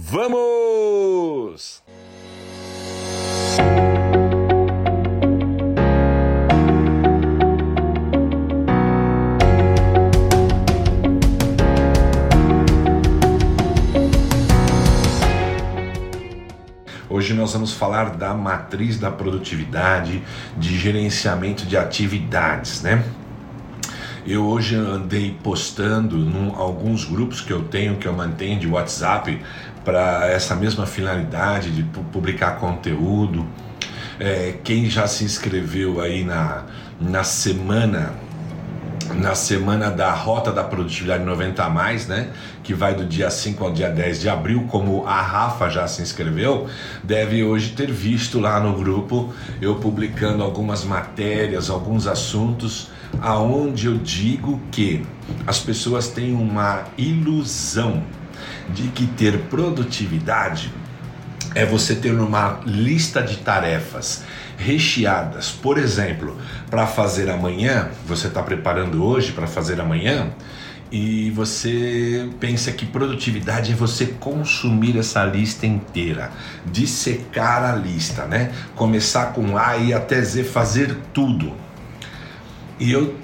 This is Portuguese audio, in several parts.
Vamos! Hoje nós vamos falar da matriz da produtividade, de gerenciamento de atividades, né? Eu hoje andei postando em alguns grupos que eu tenho, que eu mantenho de WhatsApp, para essa mesma finalidade de publicar conteúdo. É, quem já se inscreveu aí na, na semana na semana da Rota da Produtividade 90 a mais, né? Que vai do dia 5 ao dia 10 de abril, como a Rafa já se inscreveu, deve hoje ter visto lá no grupo eu publicando algumas matérias, alguns assuntos aonde eu digo que as pessoas têm uma ilusão de que ter produtividade é você ter uma lista de tarefas recheadas. Por exemplo, para fazer amanhã, você está preparando hoje para fazer amanhã e você pensa que produtividade é você consumir essa lista inteira, dissecar a lista, né? Começar com A e até Z, fazer tudo. E eu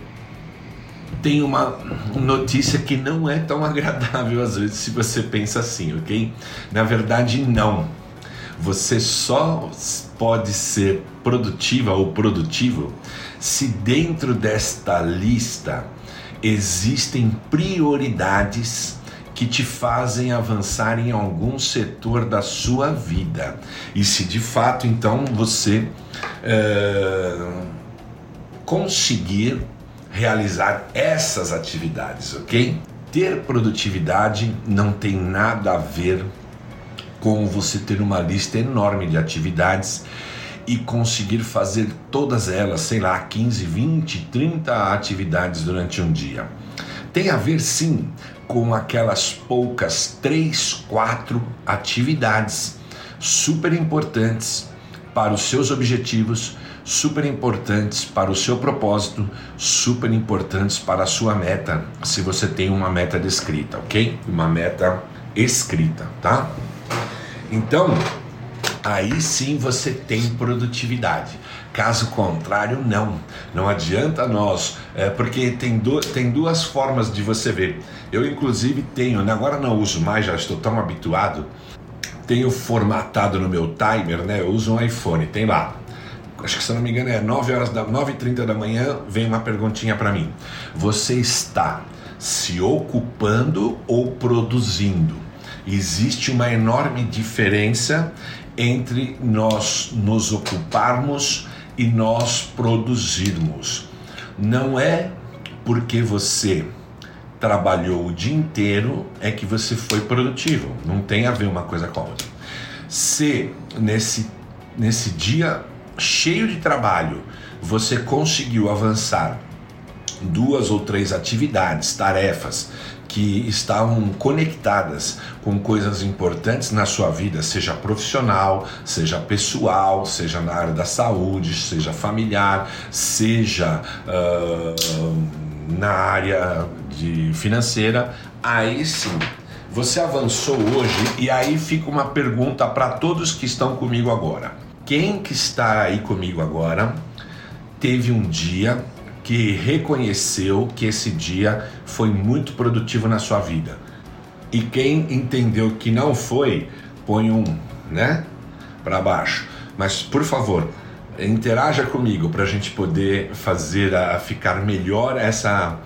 tenho uma notícia que não é tão agradável às vezes se você pensa assim, ok? Na verdade, não. Você só pode ser produtiva ou produtivo se dentro desta lista existem prioridades que te fazem avançar em algum setor da sua vida. E se de fato então você uh, conseguir realizar essas atividades, ok? Ter produtividade não tem nada a ver com você ter uma lista enorme de atividades e conseguir fazer todas elas, sei lá, 15, 20, 30 atividades durante um dia. Tem a ver sim com aquelas poucas 3, 4 atividades super importantes para os seus objetivos super importantes para o seu propósito, super importantes para a sua meta, se você tem uma meta descrita, ok? Uma meta escrita, tá? Então, aí sim você tem produtividade. Caso contrário, não. Não adianta nós, é, porque tem, do, tem duas formas de você ver. Eu, inclusive, tenho, né, agora não uso mais, já estou tão habituado. Tenho formatado no meu timer, né? Eu uso um iPhone, tem lá acho que se não me engano é 9 horas da 9h30 da manhã, vem uma perguntinha para mim. Você está se ocupando ou produzindo? Existe uma enorme diferença entre nós nos ocuparmos e nós produzirmos. Não é porque você trabalhou o dia inteiro é que você foi produtivo. Não tem a ver uma coisa com a outra. Se nesse, nesse dia cheio de trabalho, você conseguiu avançar duas ou três atividades, tarefas que estavam conectadas com coisas importantes na sua vida, seja profissional, seja pessoal, seja na área da saúde, seja familiar, seja uh, na área de financeira, aí sim você avançou hoje e aí fica uma pergunta para todos que estão comigo agora. Quem que está aí comigo agora teve um dia que reconheceu que esse dia foi muito produtivo na sua vida. E quem entendeu que não foi, põe um, né, para baixo. Mas por favor, interaja comigo para a gente poder fazer a ficar melhor essa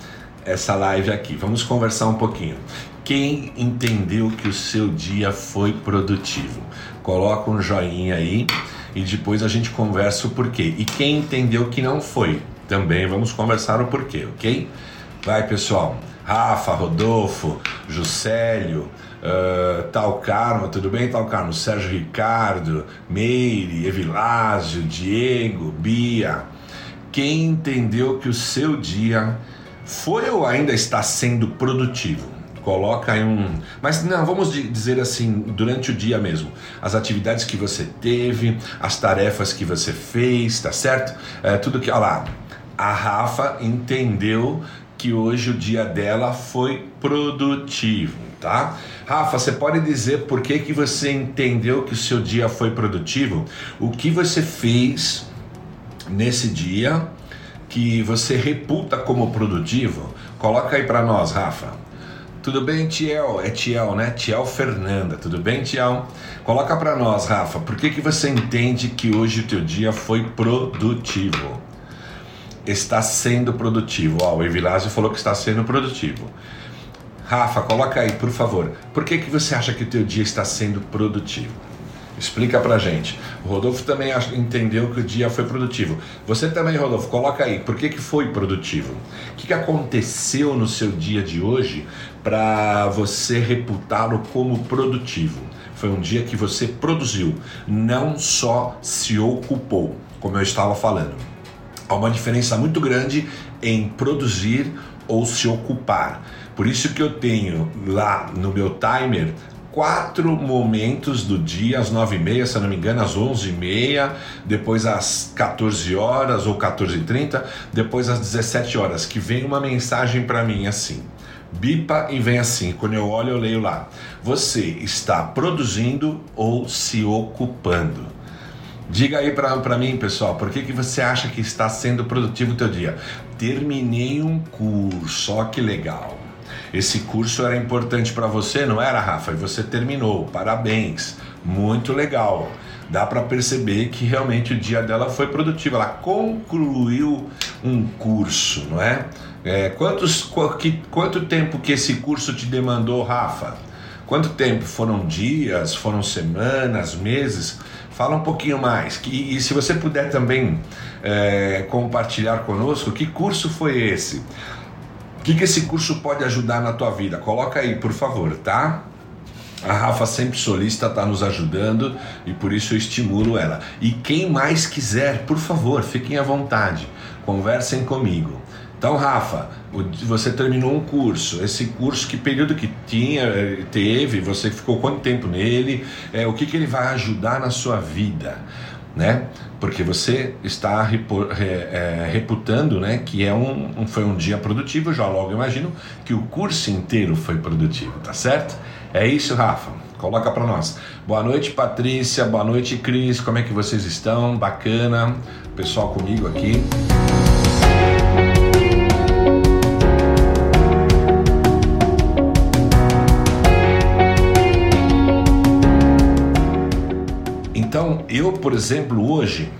essa live aqui. Vamos conversar um pouquinho. Quem entendeu que o seu dia foi produtivo? Coloca um joinha aí e depois a gente conversa o porquê. E quem entendeu que não foi, também vamos conversar o porquê, ok? Vai pessoal, Rafa, Rodolfo, Juscelio, uh, Tal Carmo, tudo bem Tal Carmo? Sérgio Ricardo, Meire, Evilásio, Diego, Bia. Quem entendeu que o seu dia foi ou ainda está sendo produtivo? Coloca em um. Mas não, vamos dizer assim, durante o dia mesmo. As atividades que você teve, as tarefas que você fez, tá certo? É, tudo que. Olha lá, a Rafa entendeu que hoje o dia dela foi produtivo. tá? Rafa, você pode dizer por que, que você entendeu que o seu dia foi produtivo? O que você fez nesse dia que você reputa como produtivo? Coloca aí para nós, Rafa. Tudo bem, Tiel? É Tiel, né? Tiel Fernanda. Tudo bem, Tiel? Coloca para nós, Rafa. Por que, que você entende que hoje o teu dia foi produtivo? Está sendo produtivo. Ó, o Evilásio falou que está sendo produtivo. Rafa, coloca aí, por favor. Por que, que você acha que o teu dia está sendo produtivo? Explica pra gente. O Rodolfo também entendeu que o dia foi produtivo. Você também, Rodolfo, coloca aí. Por que, que foi produtivo? O que, que aconteceu no seu dia de hoje para você reputá-lo como produtivo? Foi um dia que você produziu, não só se ocupou, como eu estava falando. Há uma diferença muito grande em produzir ou se ocupar. Por isso que eu tenho lá no meu timer quatro momentos do dia, às nove e meia, se não me engano, às onze e meia, depois às 14 horas ou 14 e 30, depois às 17 horas, que vem uma mensagem para mim assim. Bipa e vem assim, quando eu olho eu leio lá. Você está produzindo ou se ocupando? Diga aí para mim, pessoal, por que, que você acha que está sendo produtivo o teu dia? Terminei um curso, ó que legal. Esse curso era importante para você, não era, Rafa? E você terminou. Parabéns. Muito legal. Dá para perceber que realmente o dia dela foi produtivo. Ela concluiu um curso, não é? é quantos, qu que, quanto tempo que esse curso te demandou, Rafa? Quanto tempo? Foram dias? Foram semanas? Meses? Fala um pouquinho mais. E, se você puder também é, compartilhar conosco, que curso foi esse? Que, que esse curso pode ajudar na tua vida? Coloca aí, por favor, tá? A Rafa sempre solista está nos ajudando e por isso eu estimulo ela. E quem mais quiser, por favor, fiquem à vontade, conversem comigo. Então, Rafa, você terminou um curso. Esse curso, que período que tinha, eh, teve? Você ficou quanto tempo nele? É, o que, que ele vai ajudar na sua vida? né? Porque você está é, reputando, né, que é um, um, foi um dia produtivo. Já logo imagino que o curso inteiro foi produtivo, tá certo? É isso, Rafa. Coloca para nós. Boa noite, Patrícia. Boa noite, Cris. Como é que vocês estão? Bacana. Pessoal comigo aqui. Então, eu, por exemplo, hoje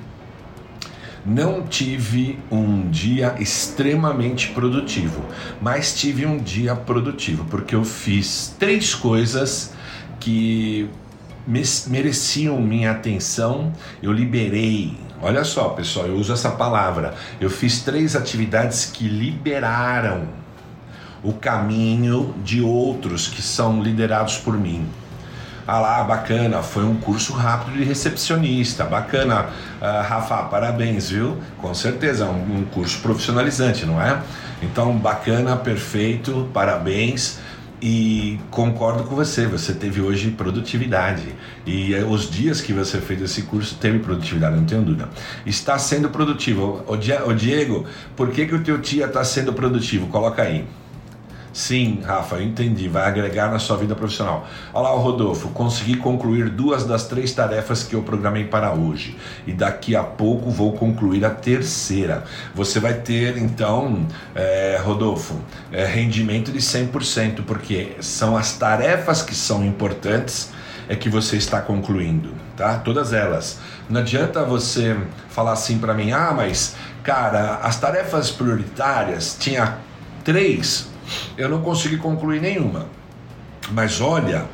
não tive um dia extremamente produtivo, mas tive um dia produtivo, porque eu fiz três coisas que mereciam minha atenção, eu liberei. Olha só, pessoal, eu uso essa palavra. Eu fiz três atividades que liberaram o caminho de outros que são liderados por mim. Ah lá, bacana, foi um curso rápido de recepcionista, bacana. Uh, Rafa, parabéns, viu? Com certeza, um, um curso profissionalizante, não é? Então, bacana, perfeito, parabéns e concordo com você, você teve hoje produtividade e eh, os dias que você fez esse curso teve produtividade, não tenho dúvida. Está sendo produtivo. O Diego, por que, que o teu tia está sendo produtivo? Coloca aí. Sim, Rafa, eu entendi. Vai agregar na sua vida profissional. Olá, Rodolfo. Consegui concluir duas das três tarefas que eu programei para hoje. E daqui a pouco vou concluir a terceira. Você vai ter, então, é, Rodolfo, é, rendimento de 100%, porque são as tarefas que são importantes é que você está concluindo, tá? Todas elas. Não adianta você falar assim para mim, ah, mas cara, as tarefas prioritárias tinha três eu não consegui concluir nenhuma. Mas olha,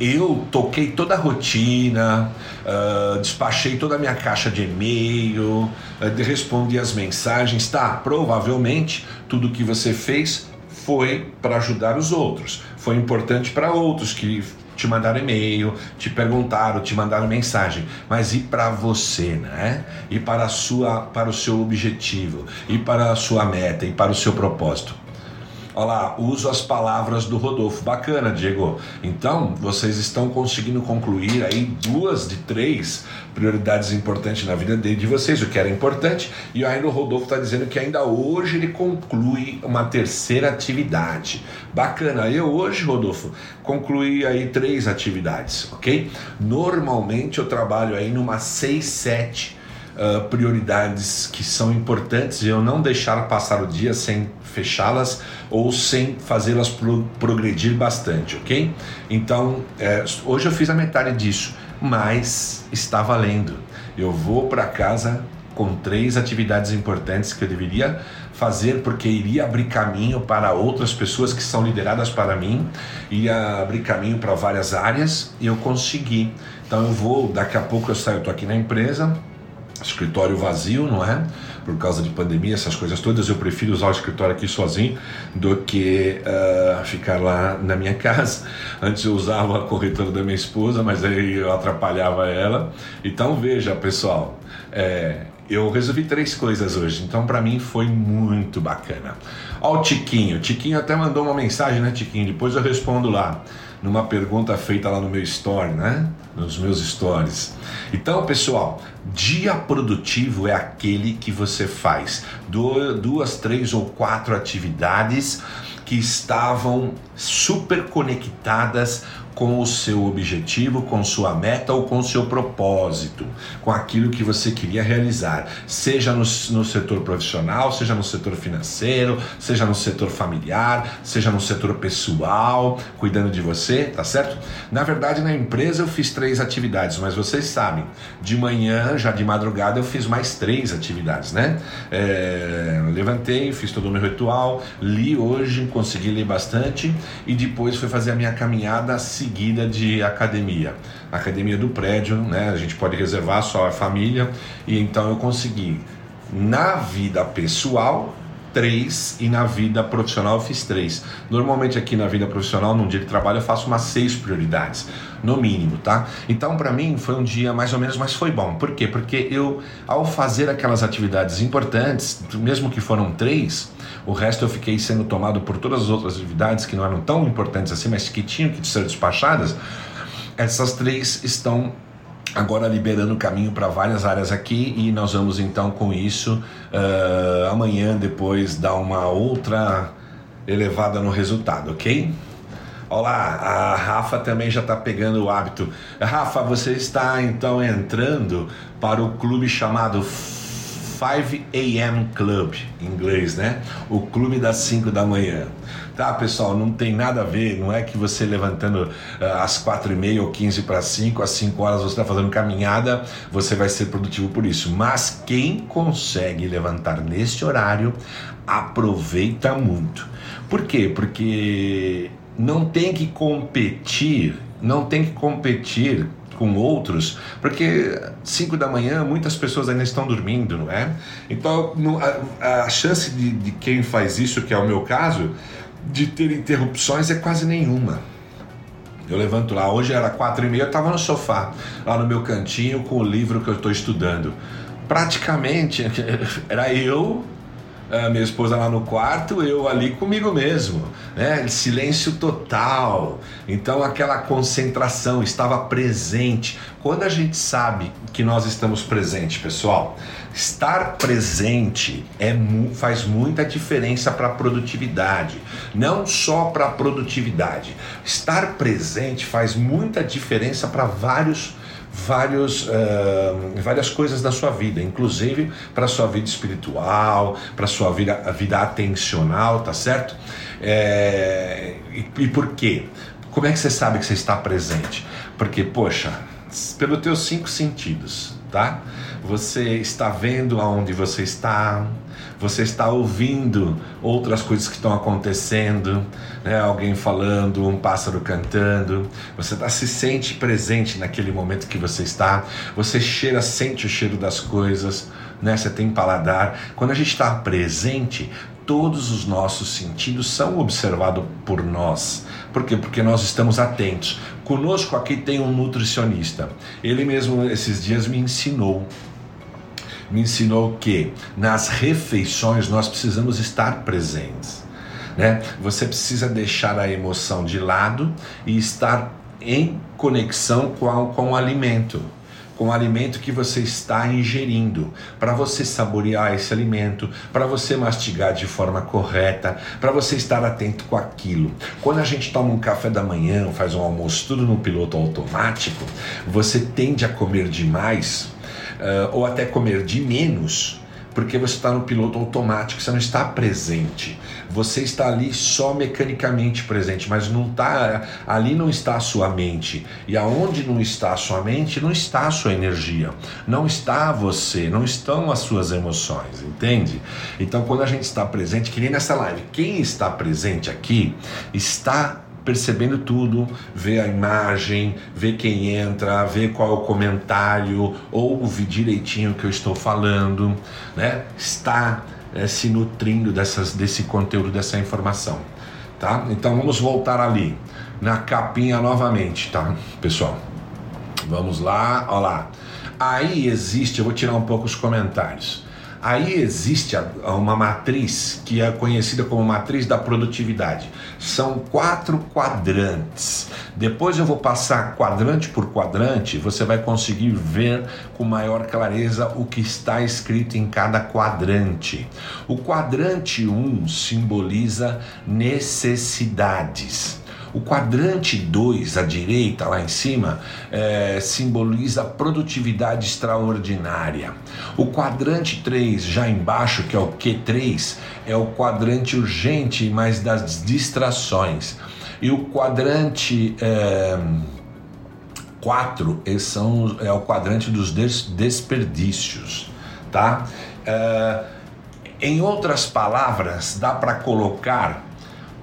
eu toquei toda a rotina, uh, despachei toda a minha caixa de e-mail, uh, respondi as mensagens. Tá, provavelmente tudo que você fez foi para ajudar os outros, foi importante para outros que te mandaram e-mail, te perguntaram, te mandaram mensagem, mas e para você, né? E para a sua, para o seu objetivo, e para a sua meta, e para o seu propósito. Olha lá, uso as palavras do Rodolfo. Bacana, Diego. Então, vocês estão conseguindo concluir aí duas de três prioridades importantes na vida de vocês, o que era importante. E ainda o Rodolfo está dizendo que ainda hoje ele conclui uma terceira atividade. Bacana. Eu hoje, Rodolfo, concluí aí três atividades, ok? Normalmente eu trabalho aí numa seis, sete uh, prioridades que são importantes e eu não deixar passar o dia sem fechá-las ou sem fazê-las pro progredir bastante, ok? Então, é, hoje eu fiz a metade disso, mas está valendo. Eu vou para casa com três atividades importantes que eu deveria fazer porque iria abrir caminho para outras pessoas que são lideradas para mim, ia abrir caminho para várias áreas e eu consegui. Então eu vou, daqui a pouco eu saio, eu tô aqui na empresa, escritório vazio, não é? Por causa de pandemia, essas coisas todas, eu prefiro usar o escritório aqui sozinho do que uh, ficar lá na minha casa. Antes eu usava a corretora da minha esposa, mas aí eu atrapalhava ela. Então veja, pessoal, é, eu resolvi três coisas hoje, então para mim foi muito bacana. Ó o Tiquinho, Tiquinho até mandou uma mensagem, né, Tiquinho? Depois eu respondo lá numa pergunta feita lá no meu story, né? Nos meus stories. Então, pessoal, dia produtivo é aquele que você faz duas, três ou quatro atividades que estavam super conectadas com o seu objetivo, com sua meta ou com seu propósito, com aquilo que você queria realizar, seja no, no setor profissional, seja no setor financeiro, seja no setor familiar, seja no setor pessoal, cuidando de você, tá certo? Na verdade, na empresa eu fiz três atividades, mas vocês sabem, de manhã, já de madrugada, eu fiz mais três atividades, né? É, levantei, fiz todo o meu ritual, li hoje, consegui ler bastante e depois fui fazer a minha caminhada seguida de academia. Academia do prédio, né? A gente pode reservar só a família e então eu consegui na vida pessoal três e na vida profissional eu fiz três. Normalmente aqui na vida profissional, num dia de trabalho, eu faço umas seis prioridades, no mínimo, tá? Então para mim foi um dia mais ou menos, mas foi bom. Por quê? Porque eu, ao fazer aquelas atividades importantes, mesmo que foram três, o resto eu fiquei sendo tomado por todas as outras atividades que não eram tão importantes assim, mas que tinham que ser despachadas. Essas três estão agora liberando o caminho para várias áreas aqui e nós vamos então com isso uh, amanhã depois dar uma outra elevada no resultado, ok? Olá, a Rafa também já está pegando o hábito. Rafa, você está então entrando para o clube chamado 5 AM Club, em inglês, né? O clube das 5 da manhã. Tá, pessoal, não tem nada a ver, não é que você levantando uh, às 4 e meia ou 15 para 5, às 5 horas você está fazendo caminhada, você vai ser produtivo por isso. Mas quem consegue levantar neste horário, aproveita muito. Por quê? Porque não tem que competir, não tem que competir com outros, porque 5 da manhã muitas pessoas ainda estão dormindo, não é? Então a, a chance de, de quem faz isso, que é o meu caso, de ter interrupções é quase nenhuma. Eu levanto lá, hoje era quatro e meia, eu estava no sofá, lá no meu cantinho com o livro que eu estou estudando. Praticamente era eu a minha esposa lá no quarto, eu ali comigo mesmo, né? Silêncio total. Então aquela concentração estava presente. Quando a gente sabe que nós estamos presentes, pessoal, estar presente é faz muita diferença para a produtividade. Não só para a produtividade. Estar presente faz muita diferença para vários vários, uh, várias coisas da sua vida, inclusive para a sua vida espiritual, para a sua vida, a vida atencional, tá certo? É, e, e por quê? Como é que você sabe que você está presente? Porque, poxa, pelos teus cinco sentidos, tá? Você está vendo aonde você está, você está ouvindo outras coisas que estão acontecendo, né? alguém falando, um pássaro cantando, você tá, se sente presente naquele momento que você está, você cheira, sente o cheiro das coisas, né? você tem paladar. Quando a gente está presente, todos os nossos sentidos são observados por nós. Por quê? Porque nós estamos atentos. Conosco aqui tem um nutricionista. Ele mesmo esses dias me ensinou me ensinou que nas refeições nós precisamos estar presentes. né? Você precisa deixar a emoção de lado e estar em conexão com, a, com o alimento com o alimento que você está ingerindo, para você saborear esse alimento, para você mastigar de forma correta, para você estar atento com aquilo. Quando a gente toma um café da manhã, faz um almoço tudo no piloto automático, você tende a comer demais uh, ou até comer de menos porque você está no piloto automático, você não está presente. Você está ali só mecanicamente presente, mas não está ali não está a sua mente. E aonde não está a sua mente, não está a sua energia. Não está você, não estão as suas emoções, entende? Então quando a gente está presente, que nem nessa live, quem está presente aqui está percebendo tudo, vê a imagem, vê quem entra, vê qual é o comentário, ouve direitinho o que eu estou falando, né? Está é, se nutrindo dessas, desse conteúdo, dessa informação, tá? Então vamos voltar ali na capinha novamente, tá, pessoal? Vamos lá, ó lá. Aí existe, eu vou tirar um pouco os comentários. Aí existe uma matriz que é conhecida como matriz da produtividade. São quatro quadrantes. Depois eu vou passar quadrante por quadrante, você vai conseguir ver com maior clareza o que está escrito em cada quadrante. O quadrante 1 um simboliza necessidades. O quadrante 2, à direita, lá em cima, é, simboliza produtividade extraordinária. O quadrante 3, já embaixo, que é o Q3, é o quadrante urgente, mas das distrações. E o quadrante. É, 4 são, é o quadrante dos desperdícios, tá? É, em outras palavras, dá para colocar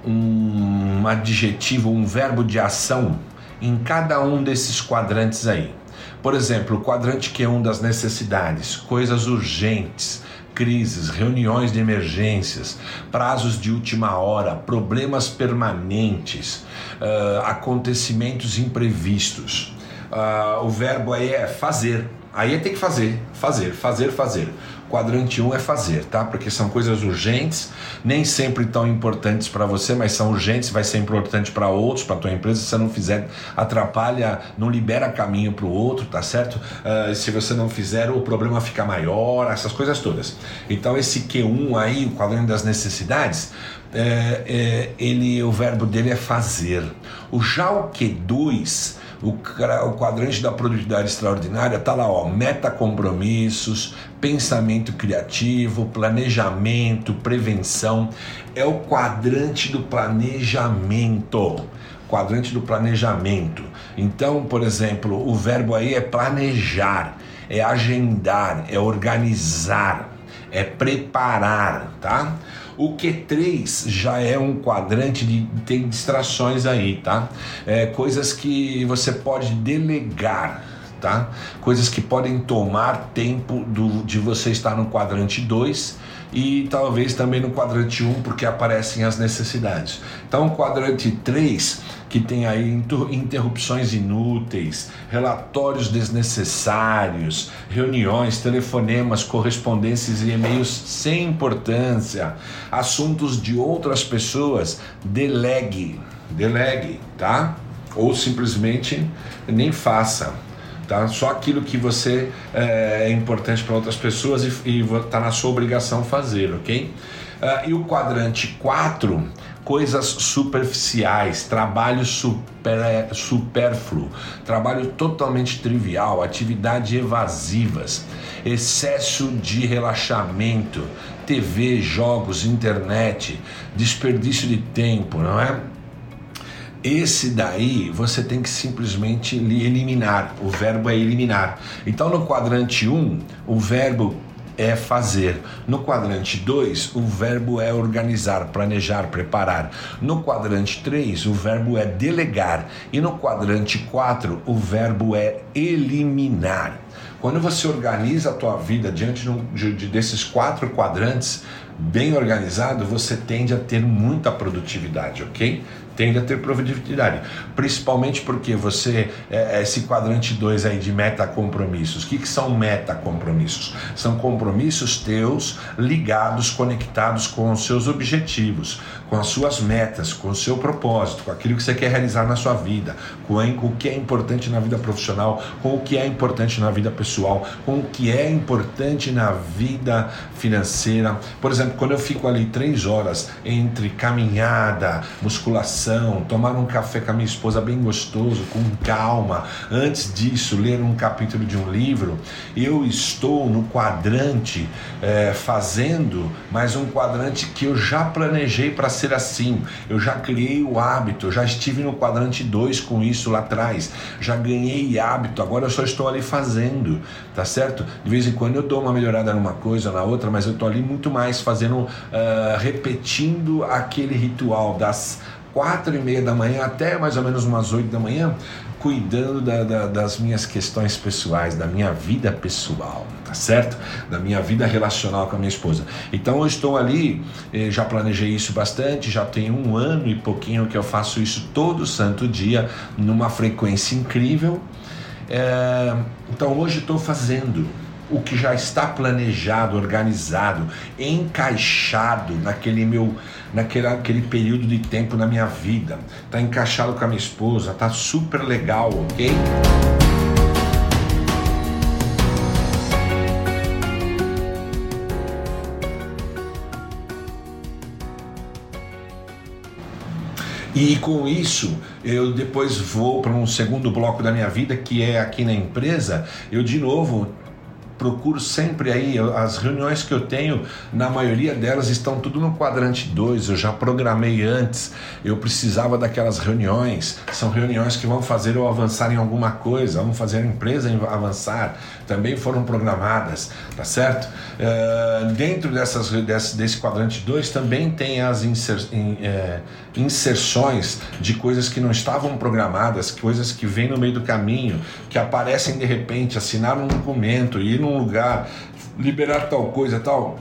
um adjetivo, um verbo de ação em cada um desses quadrantes aí. Por exemplo, o quadrante que é um das necessidades, coisas urgentes, crises, reuniões de emergências, prazos de última hora, problemas permanentes, uh, acontecimentos imprevistos. Uh, o verbo aí é fazer. Aí é ter que fazer, fazer, fazer, fazer. Quadrante 1 um é fazer, tá? Porque são coisas urgentes, nem sempre tão importantes para você, mas são urgentes, vai ser importante para outros, para tua empresa. Se você não fizer, atrapalha, não libera caminho para o outro, tá certo? Uh, se você não fizer, o problema fica maior, essas coisas todas. Então esse Q1 aí, o quadrante das necessidades, é, é, ele, o verbo dele é fazer. O já o Q2 o, o quadrante da produtividade extraordinária está lá, ó, meta compromissos, pensamento criativo, planejamento, prevenção. É o quadrante do planejamento. Quadrante do planejamento. Então, por exemplo, o verbo aí é planejar, é agendar, é organizar, é preparar, tá? O Q3 já é um quadrante de tem distrações aí, tá? É, coisas que você pode delegar, tá? Coisas que podem tomar tempo do, de você estar no quadrante 2 e talvez também no quadrante 1, um, porque aparecem as necessidades. Então, o quadrante 3 que tem aí interrupções inúteis, relatórios desnecessários, reuniões, telefonemas, correspondências e e-mails sem importância, assuntos de outras pessoas, delegue, delegue, tá? Ou simplesmente nem faça. Tá? Só aquilo que você é, é importante para outras pessoas e está na sua obrigação fazer, ok? Uh, e o quadrante 4 coisas superficiais, trabalho super, supérfluo, trabalho totalmente trivial, atividades evasivas, excesso de relaxamento, TV, jogos, internet, desperdício de tempo, não é? Esse daí você tem que simplesmente eliminar. O verbo é eliminar. Então no quadrante 1, um, o verbo é fazer. No quadrante 2, o verbo é organizar, planejar, preparar. No quadrante 3, o verbo é delegar. E no quadrante 4, o verbo é eliminar. Quando você organiza a tua vida diante de, desses quatro quadrantes, bem organizado, você tende a ter muita produtividade, ok? Tende a ter produtividade. Principalmente porque você, é, é esse quadrante 2 aí de meta compromissos. O que, que são meta compromissos? São compromissos teus ligados, conectados com os seus objetivos, com as suas metas, com o seu propósito, com aquilo que você quer realizar na sua vida, com o que é importante na vida profissional, com o que é importante na vida pessoal, com o que é importante na vida financeira. Por exemplo, quando eu fico ali três horas entre caminhada, musculação, tomar um café com a minha esposa bem gostoso, com calma, antes disso, ler um capítulo de um livro, eu estou no quadrante é, fazendo mais um quadrante que eu já planejei para ser assim. Eu já criei o hábito, já estive no quadrante 2 com isso lá atrás, já ganhei hábito, agora eu só estou ali fazendo, tá certo? De vez em quando eu dou uma melhorada numa coisa, na outra, mas eu estou ali muito mais fazendo, uh, repetindo aquele ritual das quatro e meia da manhã até mais ou menos umas oito da manhã, cuidando da, da, das minhas questões pessoais, da minha vida pessoal, tá certo? Da minha vida relacional com a minha esposa. Então eu estou ali, eh, já planejei isso bastante, já tem um ano e pouquinho que eu faço isso todo santo dia, numa frequência incrível. É, então hoje estou fazendo o que já está planejado, organizado, encaixado naquele meu, naquele aquele período de tempo na minha vida. Está encaixado com a minha esposa, tá super legal, ok? E com isso, eu depois vou para um segundo bloco da minha vida, que é aqui na empresa. Eu, de novo, procuro sempre aí, as reuniões que eu tenho, na maioria delas estão tudo no quadrante 2, eu já programei antes, eu precisava daquelas reuniões, são reuniões que vão fazer eu avançar em alguma coisa, vão fazer a empresa avançar, também foram programadas, tá certo? Uh, dentro dessas, desse, desse quadrante 2 também tem as inser, in, é, inserções de coisas que não estavam programadas, coisas que vêm no meio do caminho, que aparecem de repente, assinar um documento, ir num lugar, liberar tal coisa, tal.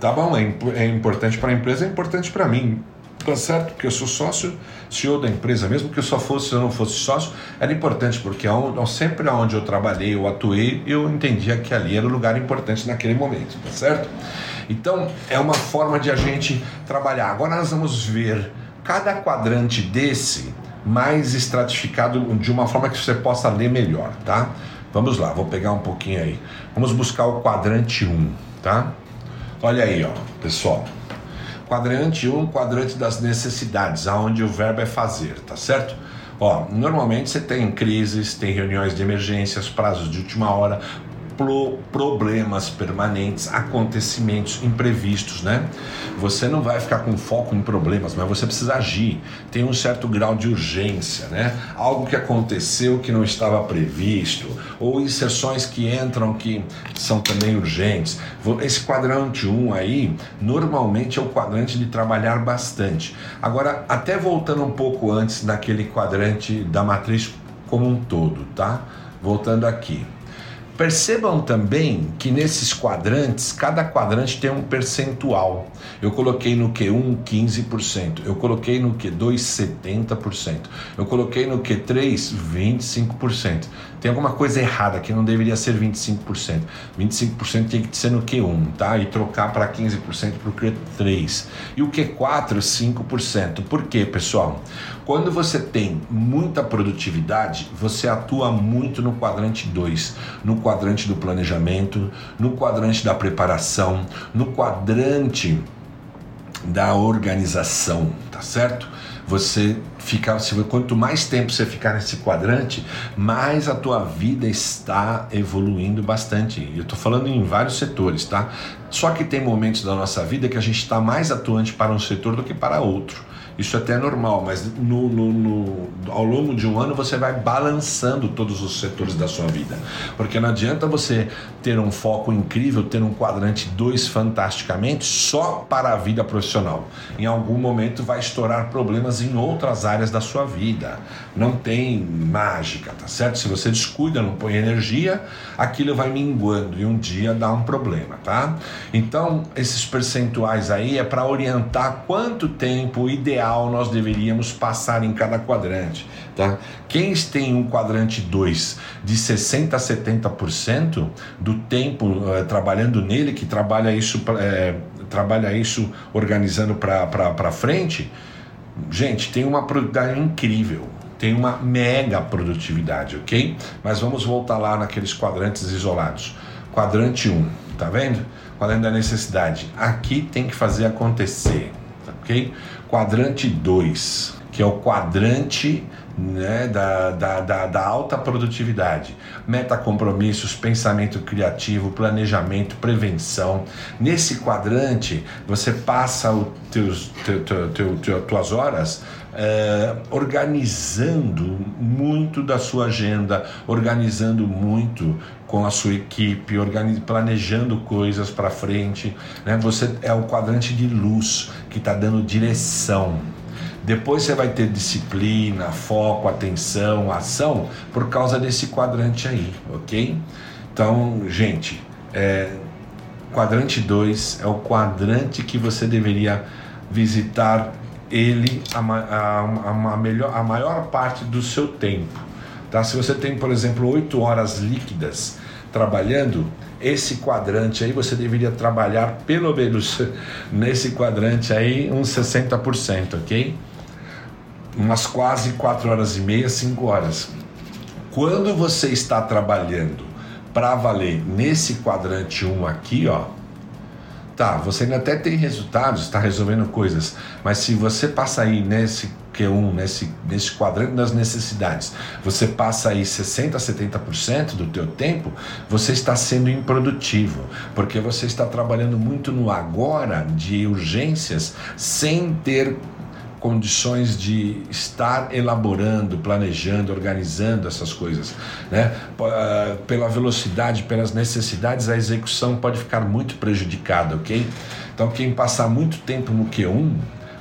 Tá bom, é, é importante para a empresa, é importante para mim. Tá certo? Porque eu sou sócio, CEO da empresa, mesmo que eu só fosse, se eu não fosse sócio, era importante, porque sempre onde eu trabalhei, eu atuei, eu entendia que ali era o lugar importante naquele momento, tá certo? Então, é uma forma de a gente trabalhar. Agora nós vamos ver cada quadrante desse mais estratificado de uma forma que você possa ler melhor, tá? Vamos lá, vou pegar um pouquinho aí. Vamos buscar o quadrante 1, tá? Olha aí, ó, pessoal. Quadrante 1, quadrante das necessidades, aonde o verbo é fazer, tá certo? Ó, normalmente você tem crises, tem reuniões de emergências, prazos de última hora, problemas permanentes, acontecimentos imprevistos, né? Você não vai ficar com foco em problemas, mas você precisa agir. Tem um certo grau de urgência, né? Algo que aconteceu que não estava previsto, ou inserções que entram que são também urgentes. Esse quadrante 1 aí, normalmente é o quadrante de trabalhar bastante. Agora, até voltando um pouco antes daquele quadrante da matriz como um todo, tá? Voltando aqui. Percebam também que nesses quadrantes, cada quadrante tem um percentual. Eu coloquei no Q1 15%, eu coloquei no Q2 70%, eu coloquei no Q3 25%. Tem alguma coisa errada que não deveria ser 25%. 25% tem que ser no Q1, tá? E trocar para 15% para o Q3. E o Q4 5%. Por quê, pessoal? Quando você tem muita produtividade, você atua muito no quadrante 2, no quadrante do planejamento, no quadrante da preparação, no quadrante da organização, tá certo? Você fica, quanto mais tempo você ficar nesse quadrante, mais a tua vida está evoluindo bastante. Eu estou falando em vários setores, tá? Só que tem momentos da nossa vida que a gente está mais atuante para um setor do que para outro. Isso até é normal, mas no, no, no, ao longo de um ano você vai balançando todos os setores da sua vida. Porque não adianta você ter um foco incrível, ter um quadrante 2 fantasticamente só para a vida profissional. Em algum momento vai estourar problemas em outras áreas da sua vida. Não tem mágica, tá certo? Se você descuida, não põe energia, aquilo vai minguando e um dia dá um problema, tá? Então, esses percentuais aí é para orientar quanto tempo ideal nós deveríamos passar em cada quadrante. Tá? Quem tem um quadrante 2 de 60% a 70% do tempo é, trabalhando nele, que trabalha isso, é, trabalha isso organizando para frente, gente, tem uma produtividade incrível tem uma mega produtividade, ok? Mas vamos voltar lá naqueles quadrantes isolados. Quadrante 1, tá vendo? Quadrante da necessidade. Aqui tem que fazer acontecer, ok? Quadrante 2, que é o quadrante né, da, da, da, da, alta produtividade. Meta compromissos, pensamento criativo, planejamento, prevenção. Nesse quadrante, você passa os teus, teu, teu, teu, tuas horas é, organizando muito da sua agenda, organizando muito com a sua equipe, planejando coisas para frente. Né? Você é o quadrante de luz que está dando direção. Depois você vai ter disciplina, foco, atenção, ação por causa desse quadrante aí, ok? Então, gente, é, quadrante 2 é o quadrante que você deveria visitar ele a, a, a, a, melhor, a maior parte do seu tempo. Tá? Se você tem, por exemplo, 8 horas líquidas trabalhando, esse quadrante aí você deveria trabalhar pelo menos nesse quadrante aí uns 60%, ok? Umas quase 4 horas e meia, 5 horas. Quando você está trabalhando para valer nesse quadrante 1 aqui, ó, Tá, você ainda até tem resultados, está resolvendo coisas, mas se você passa aí nesse Q1, nesse, nesse quadrante das necessidades, você passa aí 60% a 70% do teu tempo, você está sendo improdutivo, porque você está trabalhando muito no agora de urgências sem ter condições de estar elaborando, planejando, organizando essas coisas. Né? Ah, pela velocidade, pelas necessidades, a execução pode ficar muito prejudicada, ok? Então, quem passar muito tempo no Q1,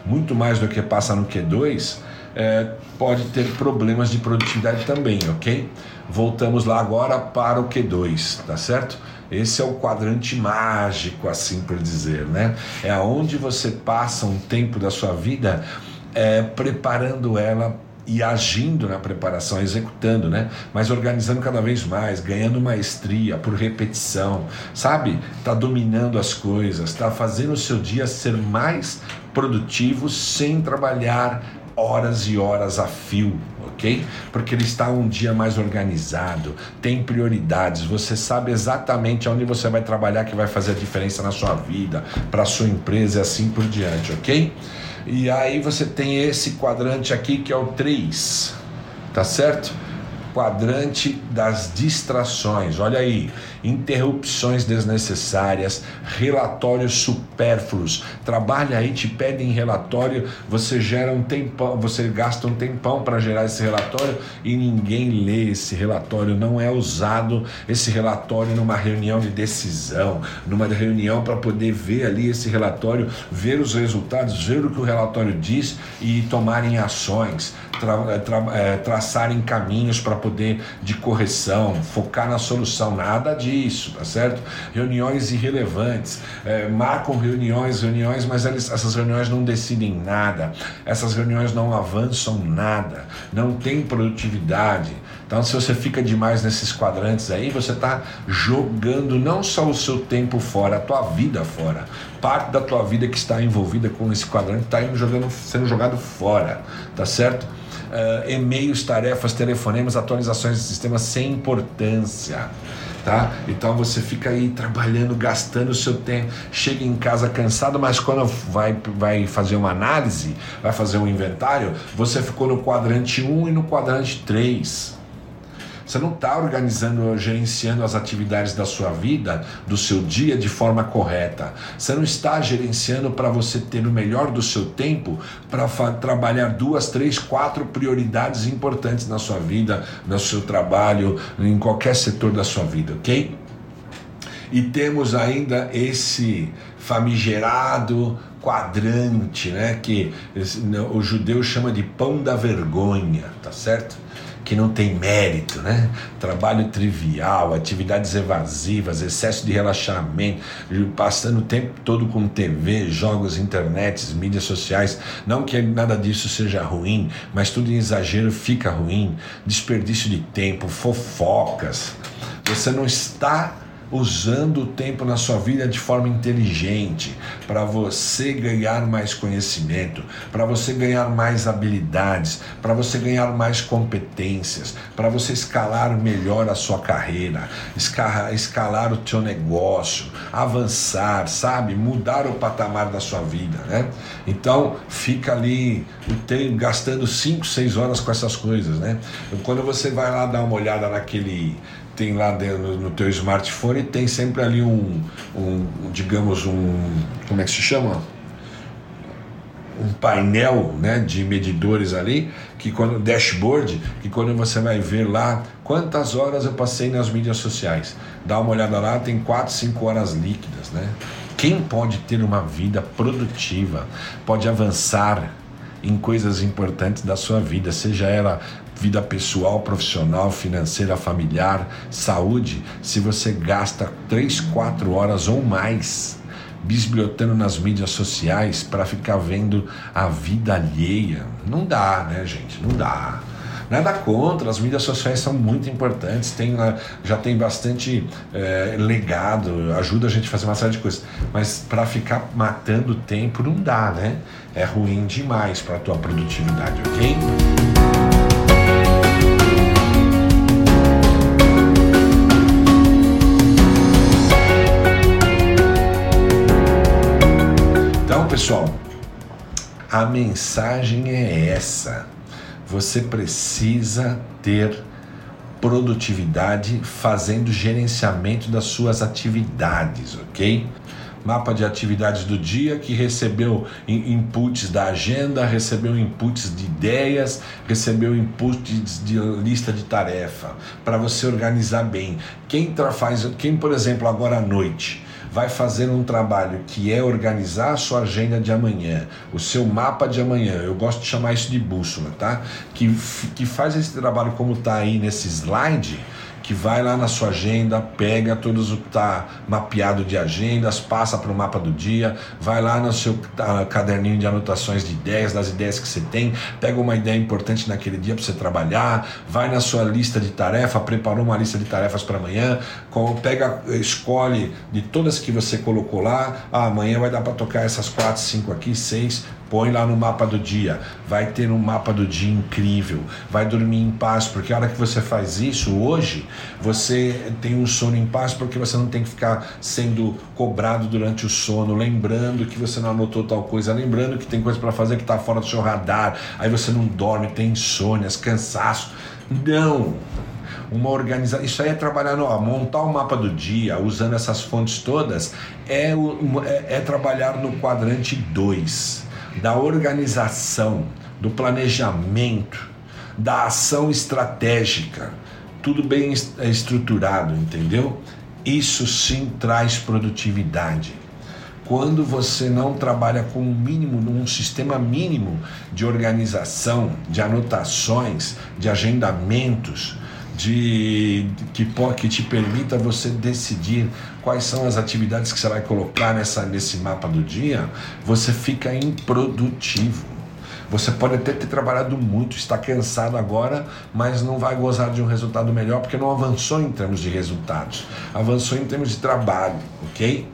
muito mais do que passa no Q2, é, pode ter problemas de produtividade também, ok? Voltamos lá agora para o Q2, tá certo? Esse é o quadrante mágico, assim por dizer, né? É aonde você passa um tempo da sua vida é, preparando ela e agindo na preparação, executando, né? Mas organizando cada vez mais, ganhando maestria por repetição, sabe? Tá dominando as coisas, tá fazendo o seu dia ser mais produtivo sem trabalhar horas e horas a fio, ok? Porque ele está um dia mais organizado, tem prioridades, você sabe exatamente onde você vai trabalhar que vai fazer a diferença na sua vida, para sua empresa e assim por diante, ok? E aí você tem esse quadrante aqui que é o 3, tá certo? Quadrante das distrações. Olha aí, interrupções desnecessárias, relatórios supérfluos. Trabalha aí, te pedem relatório, você gera um tempão, você gasta um tempão para gerar esse relatório e ninguém lê esse relatório, não é usado esse relatório numa reunião de decisão, numa reunião para poder ver ali esse relatório, ver os resultados, ver o que o relatório diz e tomarem ações, tra, tra, é, traçarem caminhos para poder de correção, focar na solução, nada disso disso, tá certo? Reuniões irrelevantes, é, marcam reuniões, reuniões, mas eles, essas reuniões não decidem nada, essas reuniões não avançam nada, não tem produtividade. Então, se você fica demais nesses quadrantes aí, você está jogando não só o seu tempo fora, a tua vida fora. Parte da tua vida que está envolvida com esse quadrante está sendo jogado fora, tá certo? Uh, e-mails, tarefas, telefonemas, atualizações de sistemas sem importância tá? Então você fica aí trabalhando, gastando o seu tempo, chega em casa cansado, mas quando vai, vai fazer uma análise, vai fazer um inventário, você ficou no quadrante 1 e no quadrante 3. Você não está organizando, gerenciando as atividades da sua vida, do seu dia de forma correta. Você não está gerenciando para você ter o melhor do seu tempo para trabalhar duas, três, quatro prioridades importantes na sua vida, no seu trabalho, em qualquer setor da sua vida, ok? E temos ainda esse famigerado quadrante, né, que o judeu chama de pão da vergonha, tá certo? Que não tem mérito, né? Trabalho trivial, atividades evasivas, excesso de relaxamento, passando o tempo todo com TV, jogos, internet, mídias sociais. Não que nada disso seja ruim, mas tudo em exagero fica ruim. Desperdício de tempo, fofocas. Você não está usando o tempo na sua vida de forma inteligente, para você ganhar mais conhecimento, para você ganhar mais habilidades, para você ganhar mais competências, para você escalar melhor a sua carreira, escalar, escalar o seu negócio, avançar, sabe? Mudar o patamar da sua vida, né? Então, fica ali gastando 5, 6 horas com essas coisas, né? Quando você vai lá dar uma olhada naquele tem lá no, no teu smartphone tem sempre ali um, um, digamos um como é que se chama? Um painel né, de medidores ali que quando dashboard que quando você vai ver lá quantas horas eu passei nas mídias sociais. Dá uma olhada lá tem 4, 5 horas líquidas né? Quem pode ter uma vida produtiva pode avançar em coisas importantes da sua vida, seja ela vida pessoal, profissional, financeira, familiar, saúde, se você gasta 3, 4 horas ou mais bisbilhotando nas mídias sociais para ficar vendo a vida alheia, não dá, né, gente? Não dá. Nada contra, as mídias sociais são muito importantes, tem, já tem bastante é, legado, ajuda a gente a fazer uma série de coisas, mas para ficar matando tempo não dá, né? É ruim demais para a tua produtividade, ok? Então, pessoal, a mensagem é essa você precisa ter produtividade fazendo gerenciamento das suas atividades, ok? Mapa de atividades do dia que recebeu inputs da agenda, recebeu inputs de ideias, recebeu inputs de lista de tarefa para você organizar bem. Quem faz, quem por exemplo agora à noite vai fazer um trabalho que é organizar a sua agenda de amanhã, o seu mapa de amanhã. Eu gosto de chamar isso de bússola, tá? Que, que faz esse trabalho como está aí nesse slide que vai lá na sua agenda, pega todos o que está mapeado de agendas, passa para o mapa do dia, vai lá no seu uh, caderninho de anotações de ideias, das ideias que você tem, pega uma ideia importante naquele dia para você trabalhar, vai na sua lista de tarefa, preparou uma lista de tarefas para amanhã, pega, escolhe de todas que você colocou lá, ah, amanhã vai dar para tocar essas quatro, cinco aqui, seis, Põe lá no mapa do dia. Vai ter um mapa do dia incrível. Vai dormir em paz, porque a hora que você faz isso hoje, você tem um sono em paz, porque você não tem que ficar sendo cobrado durante o sono, lembrando que você não anotou tal coisa, lembrando que tem coisa para fazer que está fora do seu radar. Aí você não dorme, tem insônias, cansaço. Não! uma organização. Isso aí é trabalhar no, montar o mapa do dia, usando essas fontes todas, é, é, é trabalhar no quadrante 2 da organização, do planejamento, da ação estratégica, tudo bem estruturado, entendeu? Isso sim traz produtividade. Quando você não trabalha com um mínimo, num sistema mínimo de organização, de anotações, de agendamentos, de que, que te permita você decidir quais são as atividades que você vai colocar nessa, nesse mapa do dia, você fica improdutivo. Você pode até ter trabalhado muito, está cansado agora, mas não vai gozar de um resultado melhor porque não avançou em termos de resultados, avançou em termos de trabalho, ok?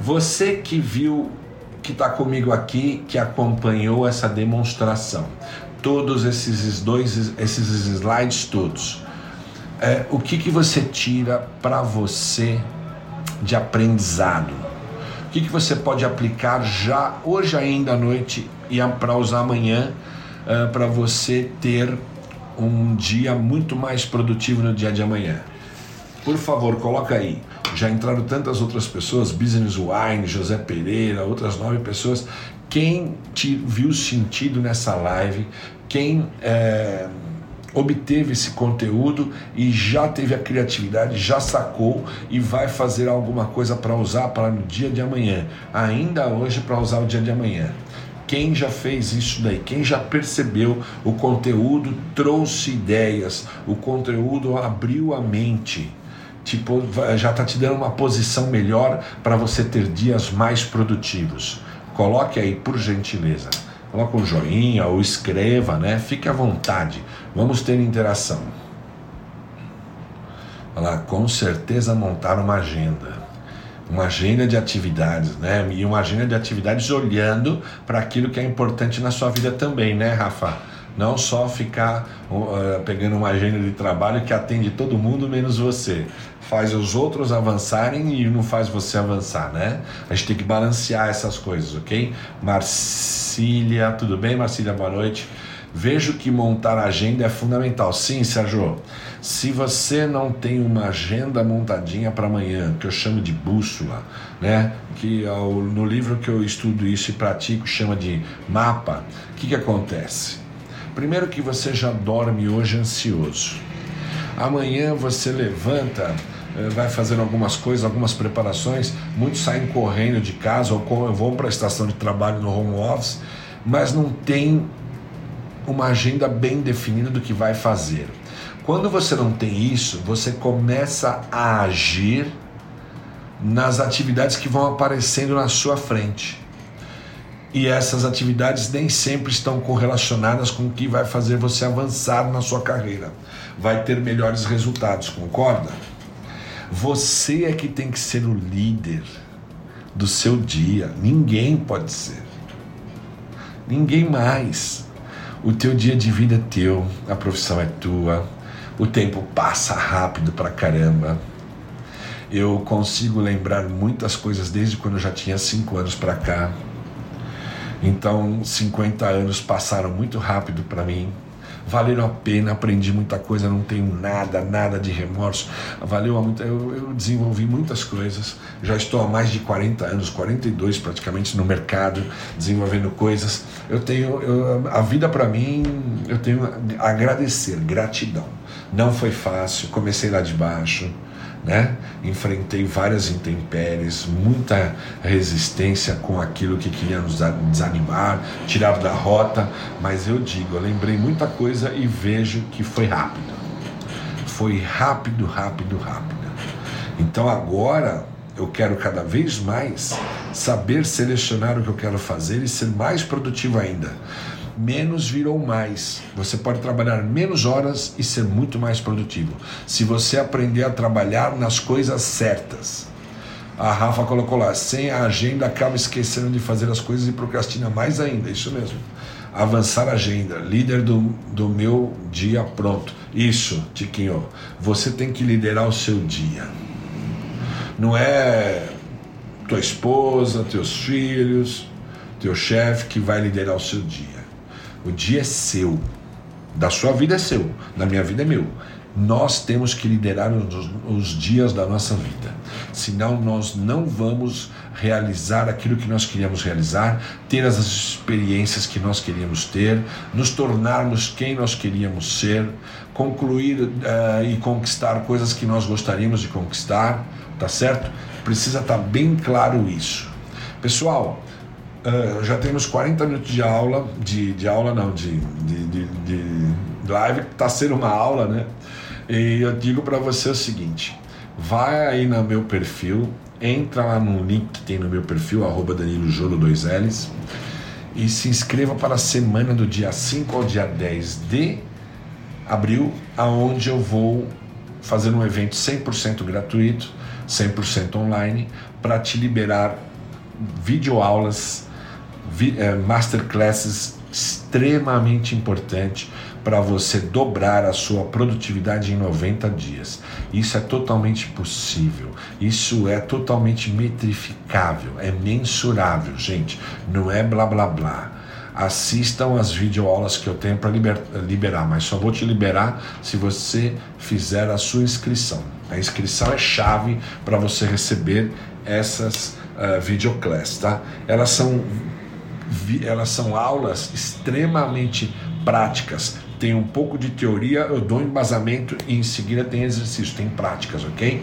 Você que viu, que está comigo aqui, que acompanhou essa demonstração, todos esses dois, esses slides todos, é, o que, que você tira para você de aprendizado? O que, que você pode aplicar já hoje ainda à noite e para usar amanhã é, para você ter um dia muito mais produtivo no dia de amanhã? Por favor, coloca aí. Já entraram tantas outras pessoas, Business Wine, José Pereira, outras nove pessoas. Quem te viu sentido nessa live? Quem é, obteve esse conteúdo e já teve a criatividade, já sacou e vai fazer alguma coisa para usar para no dia de amanhã, ainda hoje para usar o dia de amanhã. Quem já fez isso daí? Quem já percebeu o conteúdo trouxe ideias, o conteúdo abriu a mente tipo, já está te dando uma posição melhor para você ter dias mais produtivos. Coloque aí, por gentileza. Coloque um joinha ou escreva, né? Fique à vontade. Vamos ter interação. Lá, com certeza montar uma agenda. Uma agenda de atividades, né? E uma agenda de atividades olhando para aquilo que é importante na sua vida também, né, Rafa? Não só ficar uh, pegando uma agenda de trabalho que atende todo mundo menos você faz os outros avançarem e não faz você avançar, né? A gente tem que balancear essas coisas, ok? Marcília, tudo bem, Marcília? Boa noite. Vejo que montar agenda é fundamental. Sim, Sérgio. Se você não tem uma agenda montadinha para amanhã, que eu chamo de bússola, né? Que no livro que eu estudo isso e pratico chama de mapa, o que, que acontece? Primeiro que você já dorme hoje ansioso. Amanhã você levanta eh, vai fazendo algumas coisas, algumas preparações. Muitos saem correndo de casa ou vão para a estação de trabalho no home office, mas não tem uma agenda bem definida do que vai fazer. Quando você não tem isso, você começa a agir nas atividades que vão aparecendo na sua frente. E essas atividades nem sempre estão correlacionadas com o que vai fazer você avançar na sua carreira. Vai ter melhores resultados, concorda? Você é que tem que ser o líder do seu dia. Ninguém pode ser. Ninguém mais. O teu dia de vida é teu, a profissão é tua. O tempo passa rápido pra caramba. Eu consigo lembrar muitas coisas desde quando eu já tinha 5 anos para cá. Então, 50 anos passaram muito rápido para mim valeram a pena, aprendi muita coisa, não tenho nada, nada de remorso. Valeu a muito, eu, eu desenvolvi muitas coisas, já estou há mais de 40 anos, 42 praticamente no mercado, desenvolvendo coisas. Eu tenho, eu, a vida para mim, eu tenho a agradecer, gratidão. Não foi fácil, comecei lá de baixo né? Enfrentei várias intempéries, muita resistência com aquilo que queria nos desanimar, tirar da rota, mas eu digo, eu lembrei muita coisa e vejo que foi rápido. Foi rápido, rápido, rápido. Então agora eu quero cada vez mais saber selecionar o que eu quero fazer e ser mais produtivo ainda menos virou mais. Você pode trabalhar menos horas e ser muito mais produtivo. Se você aprender a trabalhar nas coisas certas. A Rafa colocou lá, sem a agenda acaba esquecendo de fazer as coisas e procrastina mais ainda. Isso mesmo. Avançar a agenda, líder do, do meu dia pronto. Isso, Tiquinho. Você tem que liderar o seu dia. Não é tua esposa, teus filhos, teu chefe que vai liderar o seu dia. O dia é seu. Da sua vida é seu, da minha vida é meu. Nós temos que liderar os, os dias da nossa vida. Senão nós não vamos realizar aquilo que nós queríamos realizar, ter as experiências que nós queríamos ter, nos tornarmos quem nós queríamos ser, concluir uh, e conquistar coisas que nós gostaríamos de conquistar, tá certo? Precisa estar tá bem claro isso. Pessoal, Uh, já temos 40 minutos de aula, de, de aula não, de, de, de, de live, está sendo uma aula, né? E eu digo para você o seguinte: vai aí no meu perfil, entra lá no link que tem no meu perfil, arroba Danilo Jolo 2Ls, e se inscreva para a semana do dia 5 ao dia 10 de abril, aonde eu vou fazer um evento 100% gratuito, 100% online, para te liberar videoaulas masterclasses extremamente importante para você dobrar a sua produtividade em 90 dias. Isso é totalmente possível, isso é totalmente metrificável, é mensurável, gente, não é blá blá blá. Assistam as videoaulas que eu tenho para liber, liberar, mas só vou te liberar se você fizer a sua inscrição. A inscrição é chave para você receber essas uh, videoclasses, tá? Elas são elas são aulas extremamente práticas. Tem um pouco de teoria, eu dou embasamento e em seguida tem exercício, tem práticas, ok?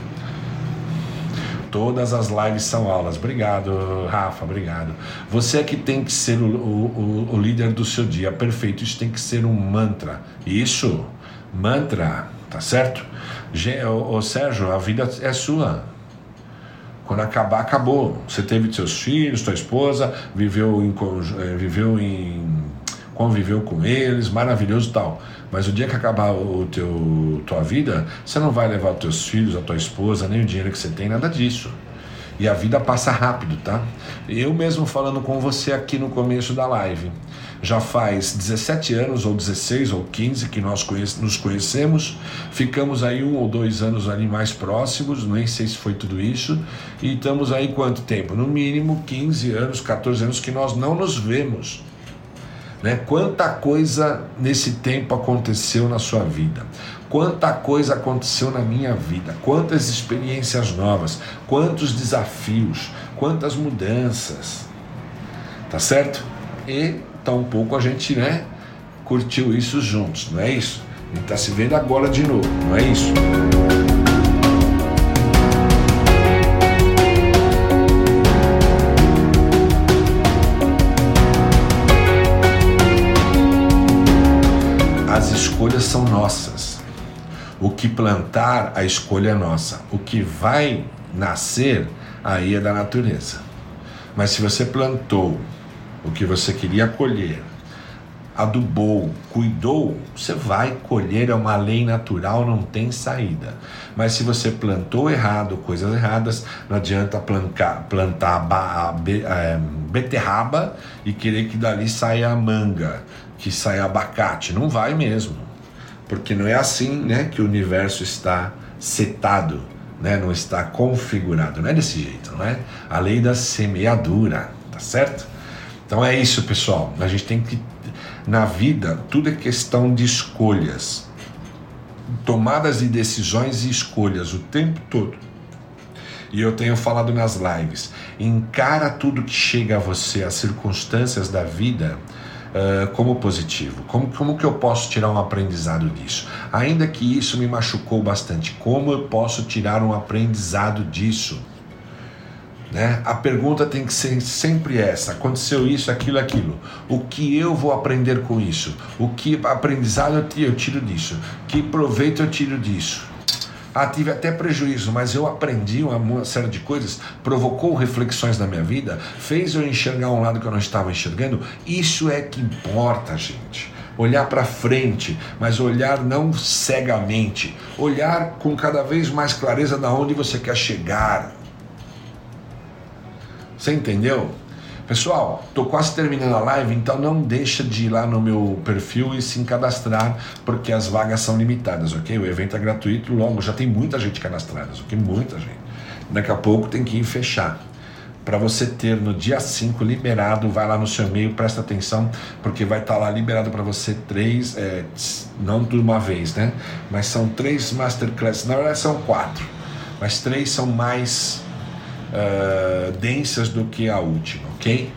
Todas as lives são aulas. Obrigado, Rafa, obrigado. Você é que tem que ser o, o, o líder do seu dia. Perfeito, isso tem que ser um mantra. Isso, mantra, tá certo? Ô Sérgio, a vida é sua. Quando acabar, acabou. Você teve seus filhos, sua esposa, viveu em, eh, viveu em conviveu com eles, maravilhoso tal. Mas o dia que acabar o teu tua vida, você não vai levar os teus filhos, a tua esposa, nem o dinheiro que você tem, nada disso. E a vida passa rápido, tá? Eu mesmo falando com você aqui no começo da live. Já faz 17 anos, ou 16, ou 15 que nós conhece, nos conhecemos. Ficamos aí um ou dois anos ali mais próximos, nem sei se foi tudo isso. E estamos aí quanto tempo? No mínimo 15 anos, 14 anos que nós não nos vemos. Né? Quanta coisa nesse tempo aconteceu na sua vida, quanta coisa aconteceu na minha vida, quantas experiências novas, quantos desafios, quantas mudanças, tá certo? E tampouco a gente, né, curtiu isso juntos, não é isso? A gente tá se vendo agora de novo, não é isso? escolhas são nossas. O que plantar, a escolha é nossa. O que vai nascer, aí é da natureza. Mas se você plantou o que você queria colher, adubou, cuidou, você vai colher, é uma lei natural, não tem saída. Mas se você plantou errado, coisas erradas, não adianta plantar, plantar é, beterraba e querer que dali saia manga, que saia abacate. Não vai mesmo porque não é assim né, que o universo está setado, né, não está configurado, não é desse jeito, não é? A lei da semeadura, tá certo? Então é isso, pessoal. A gente tem que, na vida, tudo é questão de escolhas, tomadas de decisões e escolhas o tempo todo. E eu tenho falado nas lives, encara tudo que chega a você, as circunstâncias da vida, uh, como positivo? Como, como que eu posso tirar um aprendizado disso? Ainda que isso me machucou bastante, como eu posso tirar um aprendizado disso? Né? A pergunta tem que ser sempre essa: aconteceu isso, aquilo, aquilo. O que eu vou aprender com isso? O que aprendizado eu tiro disso? Que proveito eu tiro disso? Ah, tive até prejuízo, mas eu aprendi uma série de coisas, provocou reflexões na minha vida, fez eu enxergar um lado que eu não estava enxergando. Isso é que importa, gente. Olhar para frente, mas olhar não cegamente, olhar com cada vez mais clareza da onde você quer chegar. Você entendeu? Pessoal, tô quase terminando a live, então não deixa de ir lá no meu perfil e se cadastrar, porque as vagas são limitadas, ok? O evento é gratuito, logo já tem muita gente cadastrada, ok? Muita gente. Daqui a pouco tem que ir fechar. Para você ter no dia 5 liberado, vai lá no seu e-mail, presta atenção, porque vai estar tá lá liberado para você três, é, não de uma vez, né? Mas são três masterclasses, na verdade são quatro, mas três são mais uh, densas do que a última, ok?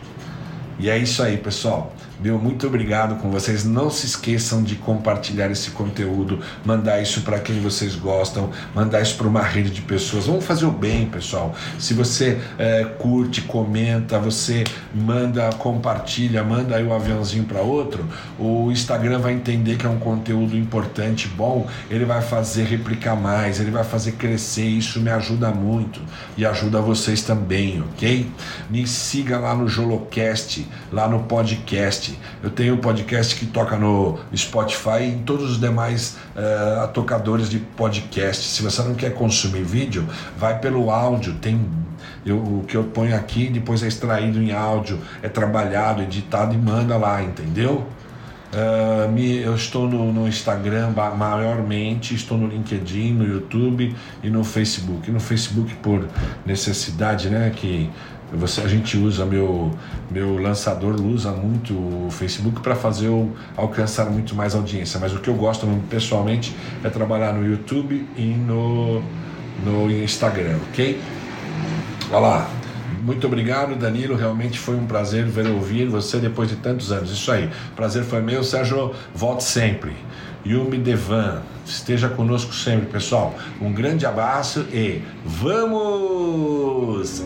E é isso aí, pessoal. Meu muito obrigado com vocês. Não se esqueçam de compartilhar esse conteúdo, mandar isso para quem vocês gostam, mandar isso para uma rede de pessoas. Vamos fazer o bem, pessoal. Se você é, curte, comenta, você manda, compartilha, manda aí o um aviãozinho para outro, o Instagram vai entender que é um conteúdo importante, bom. Ele vai fazer replicar mais, ele vai fazer crescer. Isso me ajuda muito e ajuda vocês também, ok? Me siga lá no Jolocast, lá no podcast eu tenho um podcast que toca no Spotify e em todos os demais uh, tocadores de podcast. Se você não quer consumir vídeo, vai pelo áudio. Tem eu, o que eu ponho aqui, depois é extraído em áudio, é trabalhado, editado e manda lá, entendeu? Uh, me, eu estou no, no, Instagram maiormente, estou no LinkedIn, no YouTube e no Facebook. no Facebook por necessidade, né? Que você, a gente usa meu, meu lançador usa muito o Facebook para fazer eu alcançar muito mais audiência. Mas o que eu gosto pessoalmente é trabalhar no YouTube e no, no Instagram, ok? Olha lá. Muito obrigado, Danilo. Realmente foi um prazer ver ouvir você depois de tantos anos. Isso aí. Prazer foi meu, Sérgio. Volte sempre. Yumi Devan, esteja conosco sempre, pessoal. Um grande abraço e vamos!